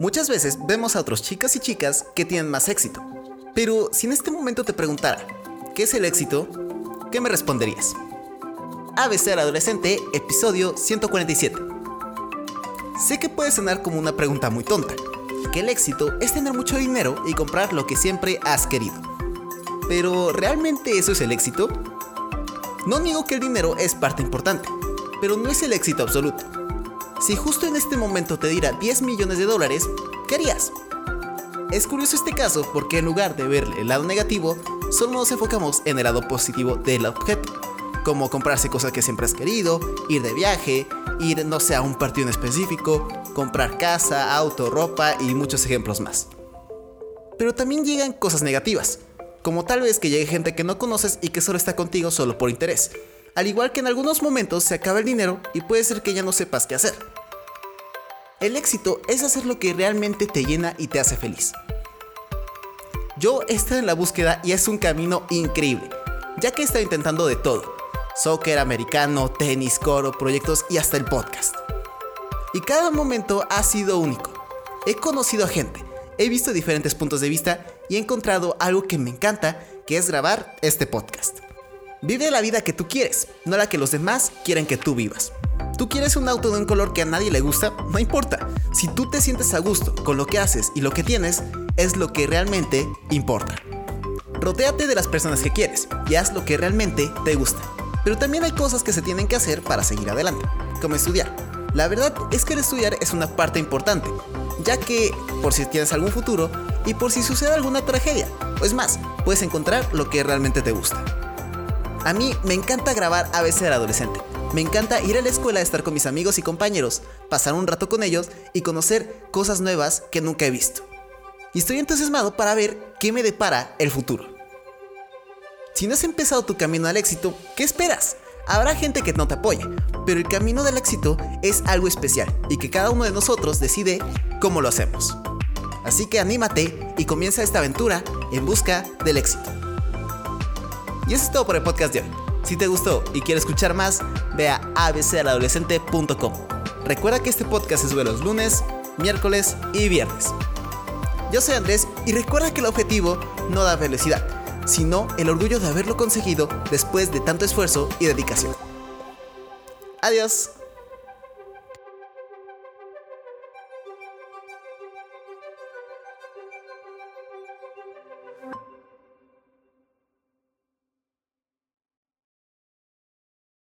Muchas veces vemos a otros chicas y chicas que tienen más éxito. Pero si en este momento te preguntara, ¿qué es el éxito? ¿Qué me responderías? ABC al adolescente, episodio 147. Sé que puede sonar como una pregunta muy tonta, que el éxito es tener mucho dinero y comprar lo que siempre has querido. Pero ¿realmente eso es el éxito? No niego que el dinero es parte importante, pero no es el éxito absoluto. Si justo en este momento te diera 10 millones de dólares, ¿qué harías? Es curioso este caso porque en lugar de ver el lado negativo, solo nos enfocamos en el lado positivo del objeto, como comprarse cosas que siempre has querido, ir de viaje, ir no sé a un partido en específico, comprar casa, auto, ropa y muchos ejemplos más. Pero también llegan cosas negativas, como tal vez que llegue gente que no conoces y que solo está contigo solo por interés, al igual que en algunos momentos se acaba el dinero y puede ser que ya no sepas qué hacer. El éxito es hacer lo que realmente te llena y te hace feliz. Yo he estado en la búsqueda y es un camino increíble, ya que he estado intentando de todo. Soccer, americano, tenis, coro, proyectos y hasta el podcast. Y cada momento ha sido único. He conocido a gente, he visto diferentes puntos de vista y he encontrado algo que me encanta, que es grabar este podcast. Vive la vida que tú quieres, no la que los demás quieren que tú vivas. Tú quieres un auto de un color que a nadie le gusta, no importa. Si tú te sientes a gusto con lo que haces y lo que tienes, es lo que realmente importa. Rodéate de las personas que quieres y haz lo que realmente te gusta. Pero también hay cosas que se tienen que hacer para seguir adelante, como estudiar. La verdad es que el estudiar es una parte importante, ya que por si tienes algún futuro y por si sucede alguna tragedia, o es más, puedes encontrar lo que realmente te gusta. A mí me encanta grabar a veces al adolescente. Me encanta ir a la escuela, estar con mis amigos y compañeros, pasar un rato con ellos y conocer cosas nuevas que nunca he visto. Y estoy entusiasmado para ver qué me depara el futuro. Si no has empezado tu camino al éxito, ¿qué esperas? Habrá gente que no te apoye, pero el camino del éxito es algo especial y que cada uno de nosotros decide cómo lo hacemos. Así que anímate y comienza esta aventura en busca del éxito. Y eso es todo por el podcast de hoy. Si te gustó y quieres escuchar más, ve a abcaladolescente.com. Recuerda que este podcast se sube los lunes, miércoles y viernes. Yo soy Andrés y recuerda que el objetivo no da velocidad, sino el orgullo de haberlo conseguido después de tanto esfuerzo y dedicación. Adiós.